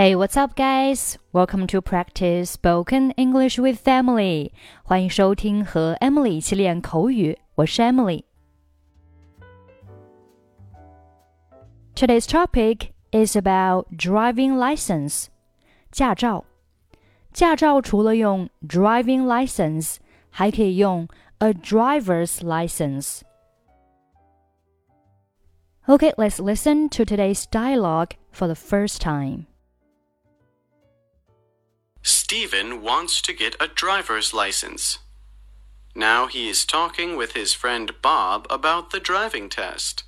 Hey, what's up, guys? Welcome to practice spoken English with Emily. 欢迎收听和 Emily 一起练口语，我是 Emily。Today's topic is about driving license. 驾照，驾照除了用 driving license，还可以用 a driver's license. Okay, let's listen to today's dialogue for the first time. Steven wants to get a driver's license. Now he is talking with his friend Bob about the driving test.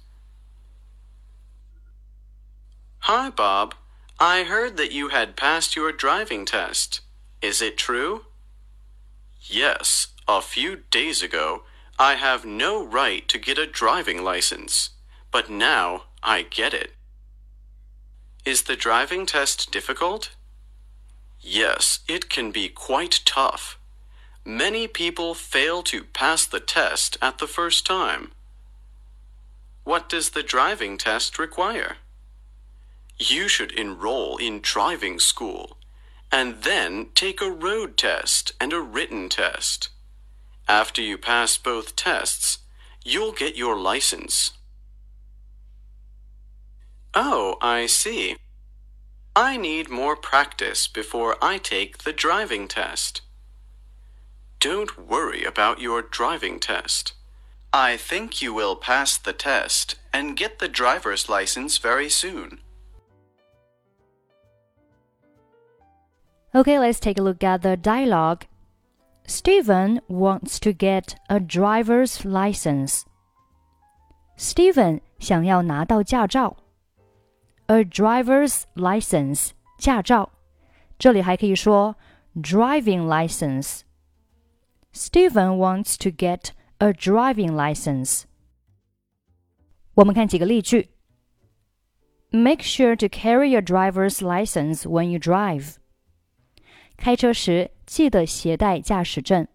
Hi, Bob. I heard that you had passed your driving test. Is it true? Yes, a few days ago, I have no right to get a driving license, but now I get it. Is the driving test difficult? Yes, it can be quite tough. Many people fail to pass the test at the first time. What does the driving test require? You should enroll in driving school and then take a road test and a written test. After you pass both tests, you'll get your license. Oh, I see. I need more practice before I take the driving test. Don't worry about your driving test. I think you will pass the test and get the driver's license very soon. Okay, let's take a look at the dialogue. Steven wants to get a driver's license. Steven 想要拿到驾照。a driver's license 驾照，这里还可以说 driving license。Steven wants to get a driving license。我们看几个例句。Make sure to carry your driver's license when you drive。开车时记得携带驾驶证。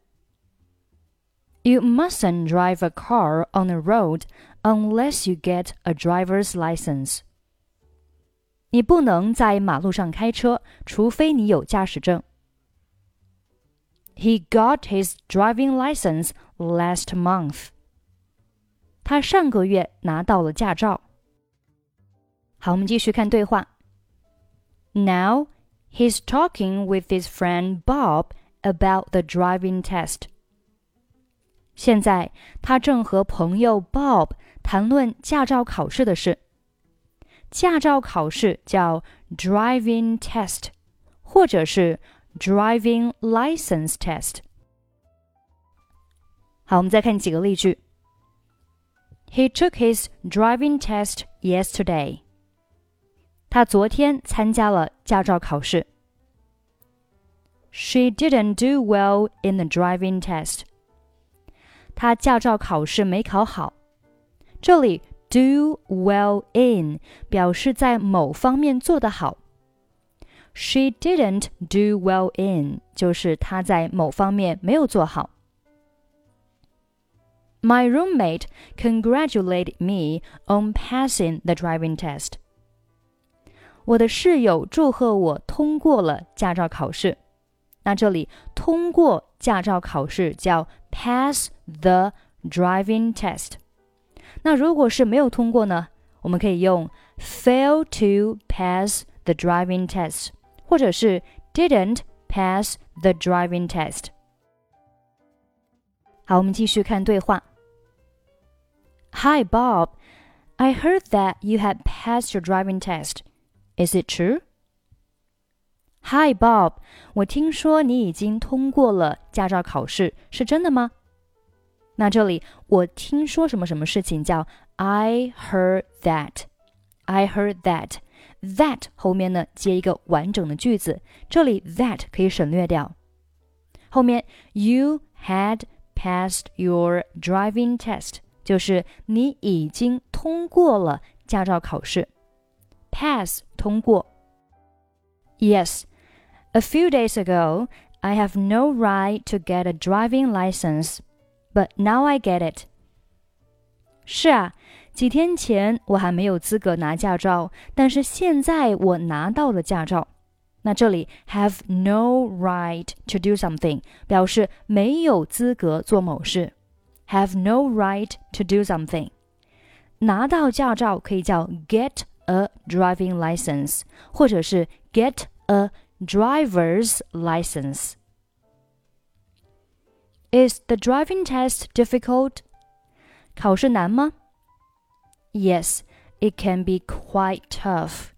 You mustn't drive a car on the road unless you get a driver's license. 你不能在马路上开车，除非你有驾驶证。He got his driving license last month. 他上个月拿到了驾照。好，我们继续看对话。Now he's talking with his friend Bob about the driving test. 现在他正和朋友 Bob 谈论驾照考试的事。 驾照考试叫 driving test，或者是 driving license test。好，我们再看几个例句。He took his driving test yesterday。他昨天参加了驾照考试。She didn't do well in the driving test。她驾照考试没考好。这里 do well in 表示在某方面做得好。She didn't do well in 就是她在某方面没有做好。My roommate congratulated me on passing the driving test. 我的室友祝贺我通过了驾照考试。那这里通过驾照考试叫 pass the driving test。 那如果是没有通过呢？我们可以用 fail to pass the driving test，或者是 didn't pass the driving test。好，我们继续看对话。Hi Bob, I heard that you had passed your driving test. Is it true? Hi Bob，我听说你已经通过了驾照考试，是真的吗？ 那这里我听说什么什么事情叫 I heard that。I heard that。that 后面呢接一个完整的句子，这里 that 可以省略掉。后面 you had passed your driving test，就是你已经通过了驾照考试。pass 通过。Yes, a few days ago, I have no right to get a driving license but now I get it. 是啊，几天前我还没有资格拿驾照，但是现在我拿到了驾照。那这里 have no right to do something 表示没有资格做某事。have no right to do something。拿到驾照可以叫 get a driving license，或者是 get a driver's license。Is the driving test difficult? 考试难吗？Yes, it can be quite tough.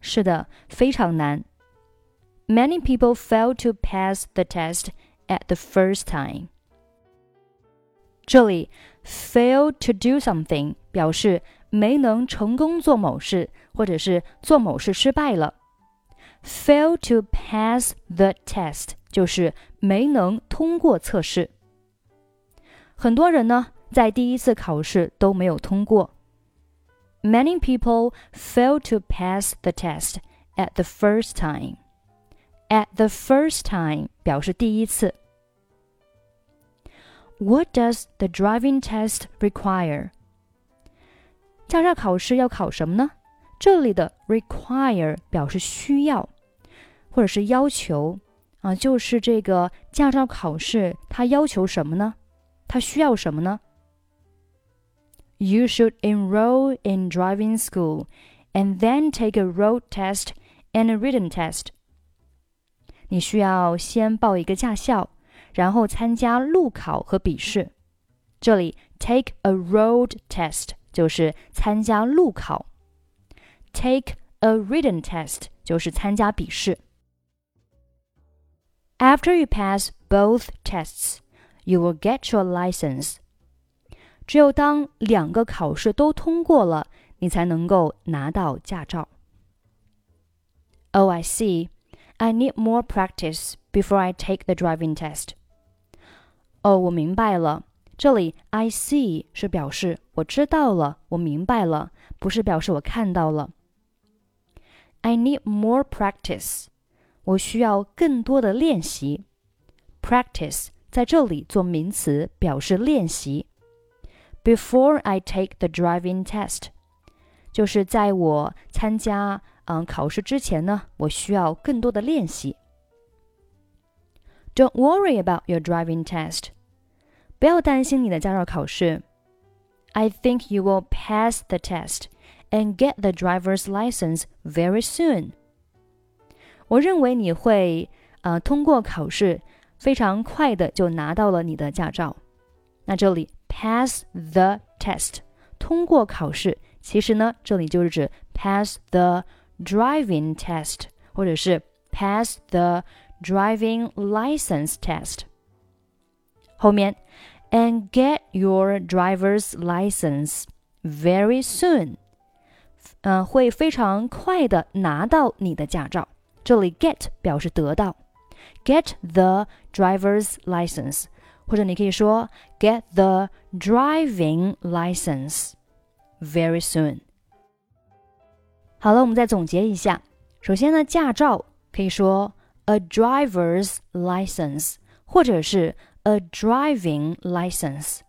是的，非常难。Many people fail to pass the test at the first time. 这里 fail to do something 表示没能成功做某事，或者是做某事失败了。fail to pass the test 就是没能通过测试。很多人呢，在第一次考试都没有通过。Many people fail to pass the test at the first time. At the first time 表示第一次。What does the driving test require? 驾照考试要考什么呢？这里的 require 表示需要，或者是要求 啊，就是这个驾照考试它要求什么呢？它需要什么呢？You should enroll in driving school and then take a road test and a written test. 你需要先报一个驾校，然后参加路考和笔试。这里 take a road test 就是参加路考，take a written test 就是参加笔试。 After you pass both tests, you will get your license. 只有当两个考试都通过了，你才能够拿到驾照。Oh, I see. I need more practice before I take the driving test. 哦，我明白了。这里 I see 是表示我知道了，我明白了，不是表示我看到了。I need more practice。 我需要更多的练习。Practice 在这里做名词，表示练习。Before I take the driving test，就是在我参加嗯考试之前呢，我需要更多的练习。Don't worry about your driving test. 不要担心你的驾照考试。I think you will pass the test and get the driver's license very soon. 我认为你会呃通过考试，非常快的就拿到了你的驾照。那这里 pass the test 通过考试，其实呢这里就是指 pass the driving test，或者是 pass the driving license test。后面 and get your driver's license very soon，嗯、呃，会非常快的拿到你的驾照。 这里 get 表示得到，get the driver's license，或者你可以说 get the driving license very soon。好了，我们再总结一下。首先呢，驾照可以说 a driver's license，或者是 a driving license。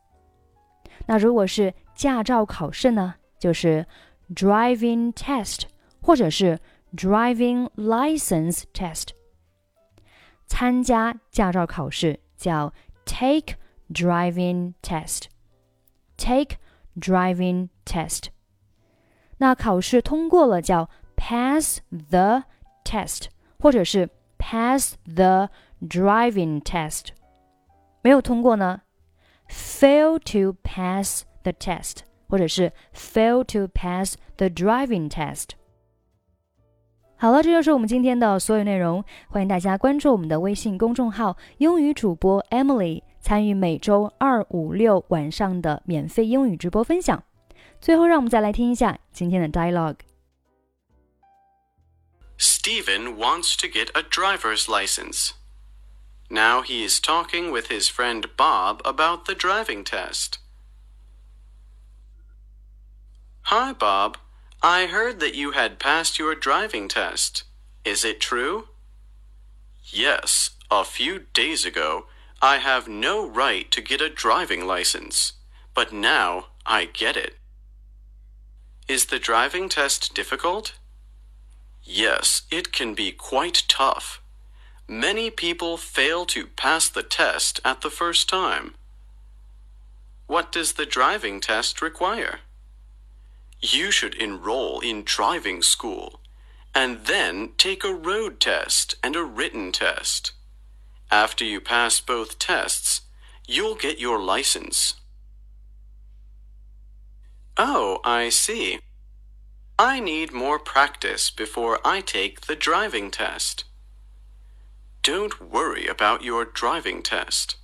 那如果是驾照考试呢，就是 driving test，或者是 driving license test。参加驾照考试叫 take driving test。take driving test。那考试通过了叫 pass the test，或者是 pass the driving test。没有通过呢，fail to pass the test，或者是 fail to pass the driving test。 好了，这就是我们今天的所有内容。欢迎大家关注我们的微信公众号“英语主播 Emily”，参与每周二、五、六晚上的免费英语直播分享。最后，让我们再来听一下今天的 dialogue。Steven wants to get a driver's license. Now he is talking with his friend Bob about the driving test. Hi, Bob. I heard that you had passed your driving test. Is it true? Yes, a few days ago, I have no right to get a driving license, but now I get it. Is the driving test difficult? Yes, it can be quite tough. Many people fail to pass the test at the first time. What does the driving test require? You should enroll in driving school and then take a road test and a written test. After you pass both tests, you'll get your license. Oh, I see. I need more practice before I take the driving test. Don't worry about your driving test.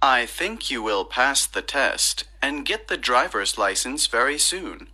I think you will pass the test and get the driver's license very soon.